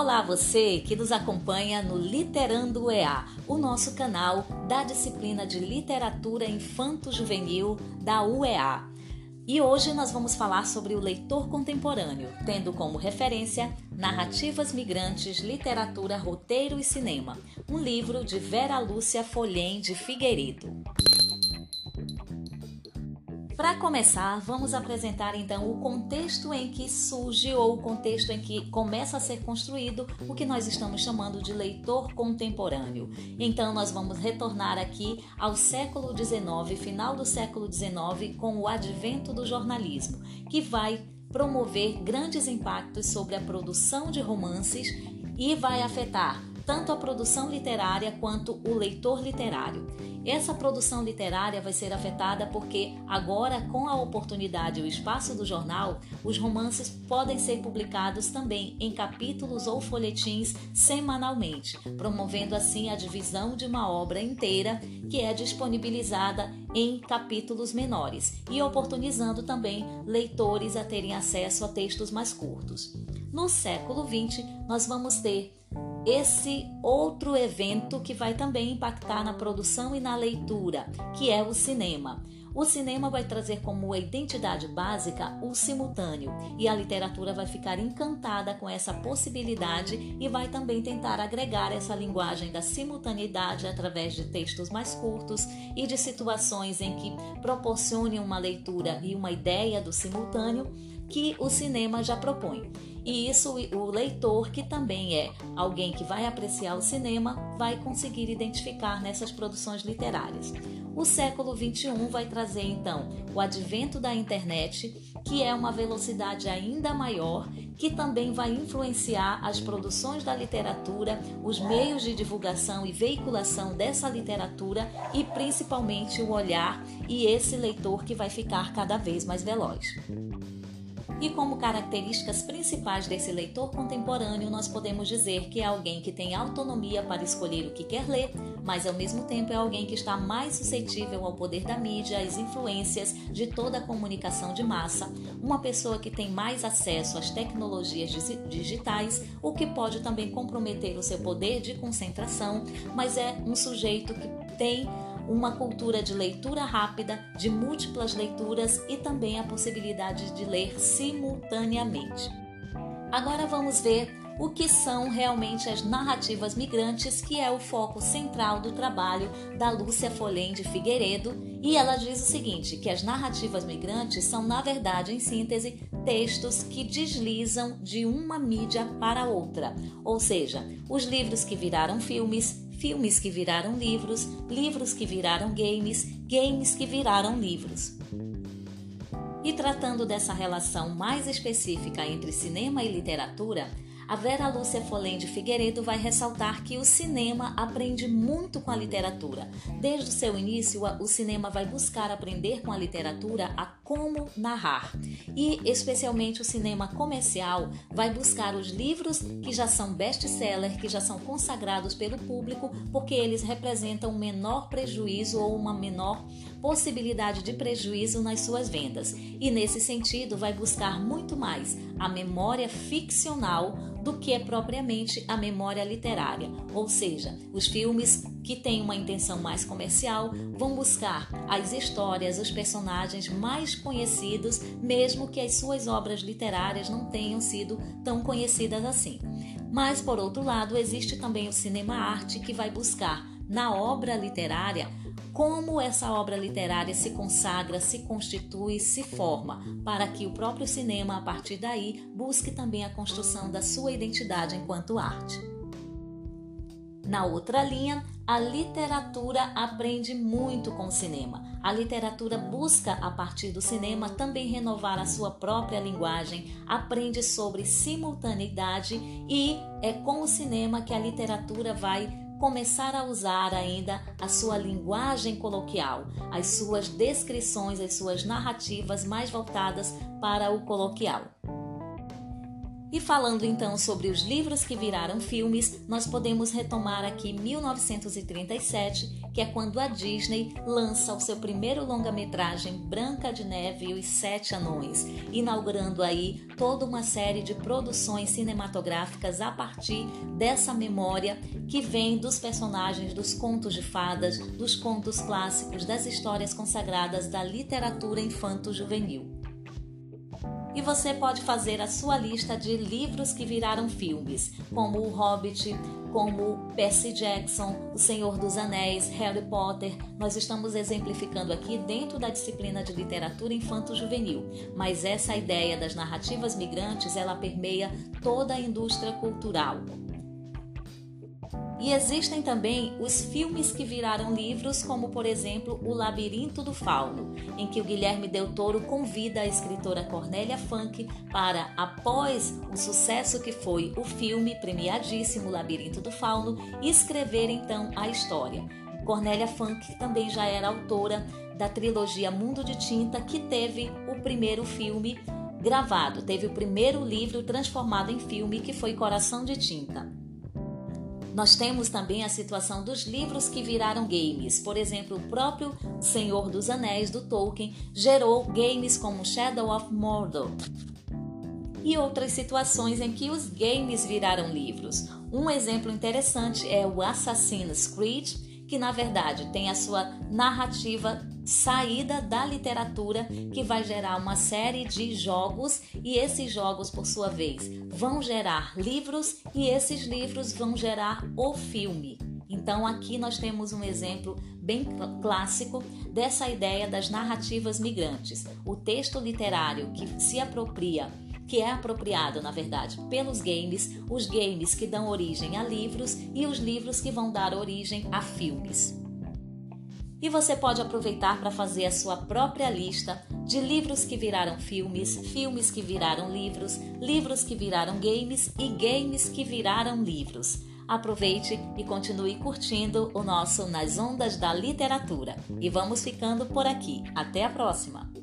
Olá você que nos acompanha no Literando EA, o nosso canal da disciplina de Literatura Infanto-Juvenil da UEA. E hoje nós vamos falar sobre o leitor contemporâneo, tendo como referência Narrativas Migrantes, Literatura, Roteiro e Cinema, um livro de Vera Lúcia Folhem de Figueiredo. Para começar, vamos apresentar então o contexto em que surge ou o contexto em que começa a ser construído o que nós estamos chamando de leitor contemporâneo. Então, nós vamos retornar aqui ao século XIX, final do século XIX, com o advento do jornalismo, que vai promover grandes impactos sobre a produção de romances e vai afetar tanto a produção literária quanto o leitor literário. Essa produção literária vai ser afetada porque agora, com a oportunidade e o espaço do jornal, os romances podem ser publicados também em capítulos ou folhetins semanalmente, promovendo assim a divisão de uma obra inteira que é disponibilizada em capítulos menores e oportunizando também leitores a terem acesso a textos mais curtos. No século XX, nós vamos ter esse outro evento que vai também impactar na produção e na leitura, que é o cinema. O cinema vai trazer como identidade básica o simultâneo e a literatura vai ficar encantada com essa possibilidade e vai também tentar agregar essa linguagem da simultaneidade através de textos mais curtos e de situações em que proporcionem uma leitura e uma ideia do simultâneo que o cinema já propõe. E isso o leitor, que também é alguém que vai apreciar o cinema, vai conseguir identificar nessas produções literárias. O século XXI vai trazer então o advento da internet, que é uma velocidade ainda maior, que também vai influenciar as produções da literatura, os meios de divulgação e veiculação dessa literatura e principalmente o olhar e esse leitor que vai ficar cada vez mais veloz. E como características principais desse leitor contemporâneo, nós podemos dizer que é alguém que tem autonomia para escolher o que quer ler, mas ao mesmo tempo é alguém que está mais suscetível ao poder da mídia, às influências de toda a comunicação de massa, uma pessoa que tem mais acesso às tecnologias digitais, o que pode também comprometer o seu poder de concentração, mas é um sujeito que tem uma cultura de leitura rápida, de múltiplas leituras e também a possibilidade de ler simultaneamente. Agora vamos ver o que são realmente as narrativas migrantes, que é o foco central do trabalho da Lúcia Folém de Figueiredo, e ela diz o seguinte, que as narrativas migrantes são, na verdade, em síntese, textos que deslizam de uma mídia para outra, ou seja, os livros que viraram filmes, filmes que viraram livros, livros que viraram games, games que viraram livros. E tratando dessa relação mais específica entre cinema e literatura, a Vera Lúcia Folém de Figueiredo vai ressaltar que o cinema aprende muito com a literatura. Desde o seu início, o cinema vai buscar aprender com a literatura a como narrar. E, especialmente, o cinema comercial vai buscar os livros que já são best-seller, que já são consagrados pelo público, porque eles representam um menor prejuízo ou uma menor possibilidade de prejuízo nas suas vendas. E, nesse sentido, vai buscar muito mais a memória ficcional do que propriamente a memória literária, ou seja, os filmes que têm uma intenção mais comercial vão buscar as histórias, os personagens mais conhecidos, mesmo que as suas obras literárias não tenham sido tão conhecidas assim. Mas, por outro lado, existe também o cinema-arte que vai buscar na obra literária como essa obra literária se consagra, se constitui, se forma, para que o próprio cinema, a partir daí, busque também a construção da sua identidade enquanto arte. Na outra linha, a literatura aprende muito com o cinema. A literatura busca, a partir do cinema, também renovar a sua própria linguagem, aprende sobre simultaneidade e é com o cinema que a literatura vai começar a usar ainda a sua linguagem coloquial, as suas descrições, as suas narrativas mais voltadas para o coloquial. E falando então sobre os livros que viraram filmes, nós podemos retomar aqui 1937, que é quando a Disney lança o seu primeiro longa-metragem Branca de Neve e os Sete Anões, inaugurando aí toda uma série de produções cinematográficas a partir dessa memória que vem dos personagens dos contos de fadas, dos contos clássicos, das histórias consagradas da literatura infanto-juvenil. E você pode fazer a sua lista de livros que viraram filmes, como O Hobbit, como Percy Jackson, O Senhor dos Anéis, Harry Potter. Nós estamos exemplificando aqui dentro da disciplina de literatura infanto-juvenil, mas essa ideia das narrativas migrantes, ela permeia toda a indústria cultural. E existem também os filmes que viraram livros, como por exemplo O Labirinto do Fauno, em que o Guilherme Del Toro convida a escritora Cornélia Funk para, após o sucesso que foi o filme premiadíssimo Labirinto do Fauno, escrever então a história. Cornélia Funk também já era autora da trilogia Mundo de Tinta, que teve o primeiro filme gravado, teve o primeiro livro transformado em filme, que foi Coração de Tinta. Nós temos também a situação dos livros que viraram games. Por exemplo, o próprio Senhor dos Anéis do Tolkien gerou games como Shadow of Mordor. E outras situações em que os games viraram livros. Um exemplo interessante é o Assassin's Creed, que na verdade tem a sua narrativa saída da literatura que vai gerar uma série de jogos e esses jogos, por sua vez, vão gerar livros e esses livros vão gerar o filme. Então aqui nós temos um exemplo bem clássico dessa ideia das narrativas migrantes. O texto literário que se apropria que é apropriado, na verdade, pelos games, os games que dão origem a livros e os livros que vão dar origem a filmes. E você pode aproveitar para fazer a sua própria lista de livros que viraram filmes, filmes que viraram livros, livros que viraram games e games que viraram livros. Aproveite e continue curtindo o nosso Nas Ondas da Literatura. E vamos ficando por aqui. Até a próxima!